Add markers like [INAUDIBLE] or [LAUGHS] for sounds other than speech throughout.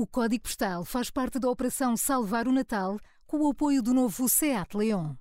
O Código Postal faz parte da Operação Salvar o Natal com o apoio do novo SEAT Leon.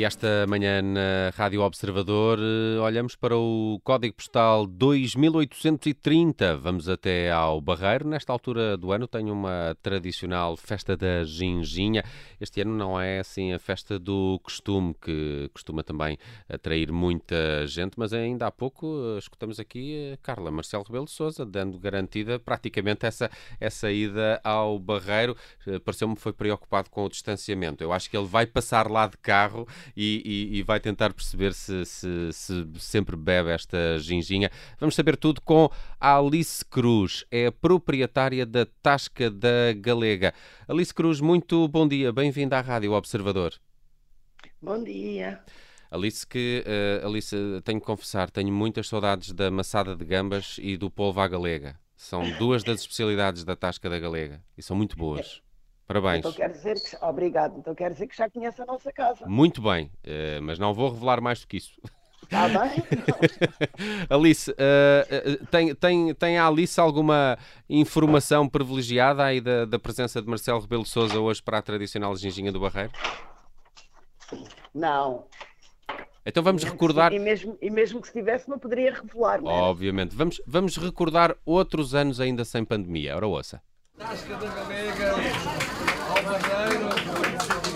E esta manhã na Rádio Observador eh, olhamos para o código postal 2830. Vamos até ao Barreiro. Nesta altura do ano tem uma tradicional festa da ginginha. Este ano não é assim a festa do costume, que costuma também atrair muita gente, mas ainda há pouco eh, escutamos aqui a Carla Marcelo Rebelo de Sousa dando garantida praticamente essa, essa ida ao Barreiro. Eh, pareceu-me que foi preocupado com o distanciamento. Eu acho que ele vai passar lá de carro e, e, e vai tentar perceber se, se, se, sempre bebe esta ginginha. Vamos saber tudo com a Alice Cruz, é a proprietária da Tasca da Galega. Alice Cruz, muito bom dia, bem-vinda à Rádio Observador. Bom dia. Alice, que uh, Alice, tenho que confessar, tenho muitas saudades da maçada de gambas e do polvo à galega. São duas das especialidades da Tasca da Galega e são muito boas. Parabéns. Então quer dizer que, obrigado. Então quer dizer que já conhece a nossa casa. Muito bem, uh, mas não vou revelar mais do que isso. Está bem? [LAUGHS] Alice, uh, tem, tem, tem a Alice alguma informação privilegiada aí da, da presença de Marcelo Rebelo Souza hoje para a tradicional ginginha do Barreiro? Não. Então vamos recordar. E mesmo, e mesmo que se tivesse, não poderia revelar. Não Obviamente. Vamos, vamos recordar outros anos ainda sem pandemia. Ora, ouça. Tasca da Galega, ao Barreiro,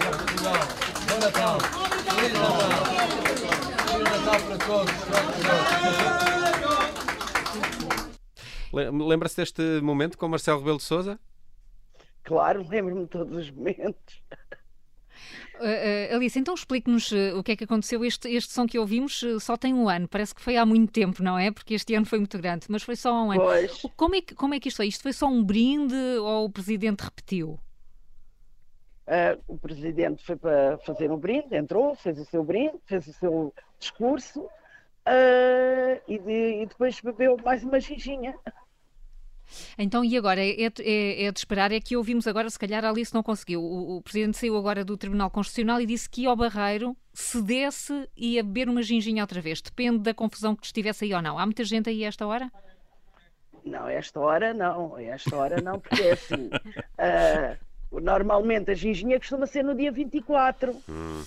Portugal. Bom Natal. Feliz Natal. Feliz Natal para todos. Lembra-se deste momento com Marcelo Rebelo de Souza? Claro, lembro-me de todos os momentos. Uh, uh, Alice, então explique-nos uh, o que é que aconteceu. Este, este som que ouvimos só tem um ano, parece que foi há muito tempo, não é? Porque este ano foi muito grande, mas foi só um ano. Pois. Como é, que, como é que isto foi? Isto foi só um brinde ou o Presidente repetiu? o Presidente foi para fazer um brinde, entrou, fez o seu brinde, fez o seu discurso e, de, e depois bebeu mais uma ginginha. Então, e agora? É, é, é, de esperar, é que ouvimos agora, se calhar a Alice não conseguiu. O, o, Presidente saiu agora do Tribunal Constitucional e disse que ia ao Barreiro, se desse, ia beber uma ginginha outra vez. Depende da confusão que estivesse aí ou não. Há muita gente aí a esta hora? Não, esta hora não. Esta hora não, porque é assim. uh, [LAUGHS] normalmente a ginginha costuma ser no dia 24. Hum.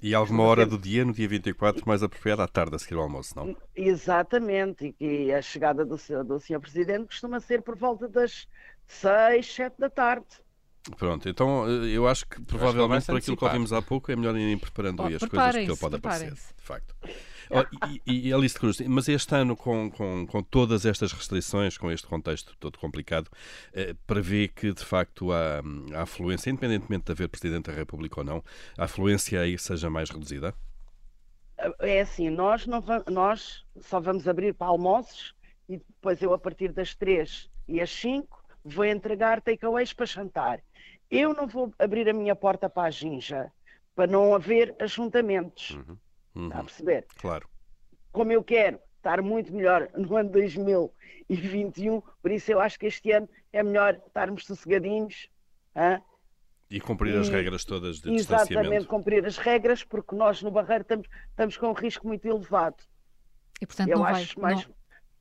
E alguma hora do dia, no dia 24, mais apropriada, à tarde, a seguir ao almoço, não? Exatamente, e a chegada do, do Sr. Presidente costuma ser por volta das 6, 7 da tarde. Pronto, então eu acho que provavelmente por aquilo que ouvimos há pouco é melhor irem preparando aí as coisas que ele pode aparecer, de facto. E, e Alice Cruz, mas este ano, com, com, com, todas estas restrições, com este contexto todo complicado, eh, prevê que de facto a, a afluência, independentemente de haver Presidente da República ou não, a afluência aí seja mais reduzida? É assim, nós, não nós só vamos abrir para almoços e depois eu, a partir das 3 e às 5, vou entregar takeaways para jantar. Eu não vou abrir a minha porta para a ginja para não haver ajuntamentos. Uhum. Uhum. Está a perceber? Claro. Como eu quero estar muito melhor [LAUGHS] no ano 2021, por isso eu acho que este ano é melhor estarmos sossegadinhos. Hein? E cumprir e, as regras todas de exatamente, distanciamento. Exatamente, cumprir as regras, porque nós no Barreiro estamos, estamos com um risco muito elevado. E portanto eu não vai, mais, não,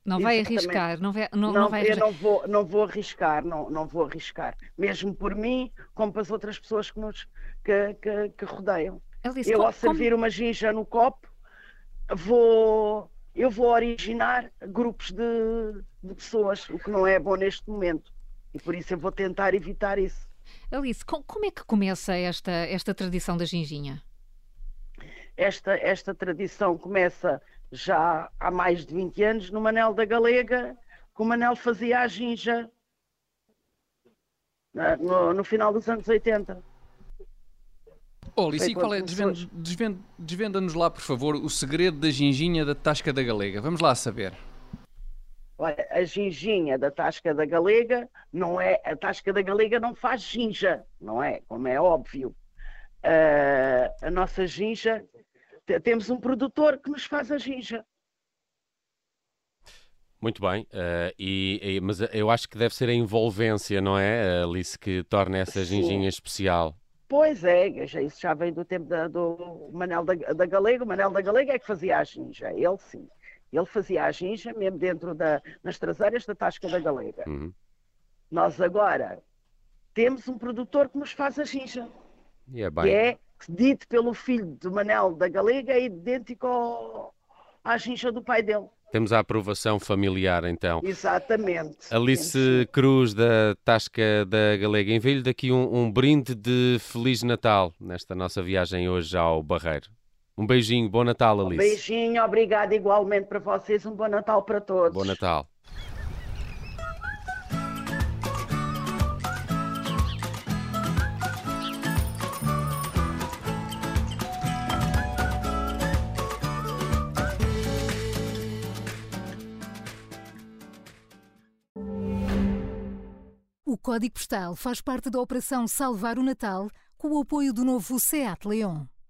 não vai arriscar, não vai, não, não, não vai arriscar. Eu não vou, não vou arriscar, não, não vou arriscar. Mesmo por mim, como para as outras pessoas que nos que, que, que rodeiam. Disse, eu, ao servir como... uma ginja no copo, vou, eu vou originar grupos de, de pessoas, o que não é bom neste momento. E por isso eu vou tentar evitar isso. Alice, como é que começa esta, esta tradição da ginginha? Esta, esta tradição começa já há mais de 20 anos no Manel da Galega, que o Manel fazia a ginja no, no final dos anos 80. Oh, Alice, qual é? Desvenda-nos desvenda, desvenda lá, por favor, o segredo da ginginha da Tasca da Galega. Vamos lá saber. Olha, a ginginha da Tasca da Galega não é. A Tasca da Galega não faz ginja, não é? Como é óbvio. Uh, a nossa ginja. Temos um produtor que nos faz a ginja. Muito bem, uh, e, e, mas eu acho que deve ser a envolvência, não é, Alice, que torna essa ginginha especial. Pois é, isso já vem do tempo da, do Manel da, da Galega. O Manel da Galega é que fazia a ginja, ele sim. Ele fazia a ginja mesmo dentro da, nas traseiras da Tasca da Galega. Uhum. Nós agora temos um produtor que nos faz a ginja. É que é dito pelo filho do Manel da Galega, é idêntico ao, à ginja do pai dele. Temos a aprovação familiar, então. Exatamente. Alice Cruz, da Tasca da Galega. Envio-lhe daqui um, um, brinde de Feliz Natal nesta nossa viagem hoje ao Barreiro. Um beijinho, bom Natal, Alice. Um beijinho, obrigado igualmente para vocês. Um bom Natal para todos. Bom Natal. O Código Postal faz parte da Operação Salvar o Natal com o apoio do novo SEAT Leon.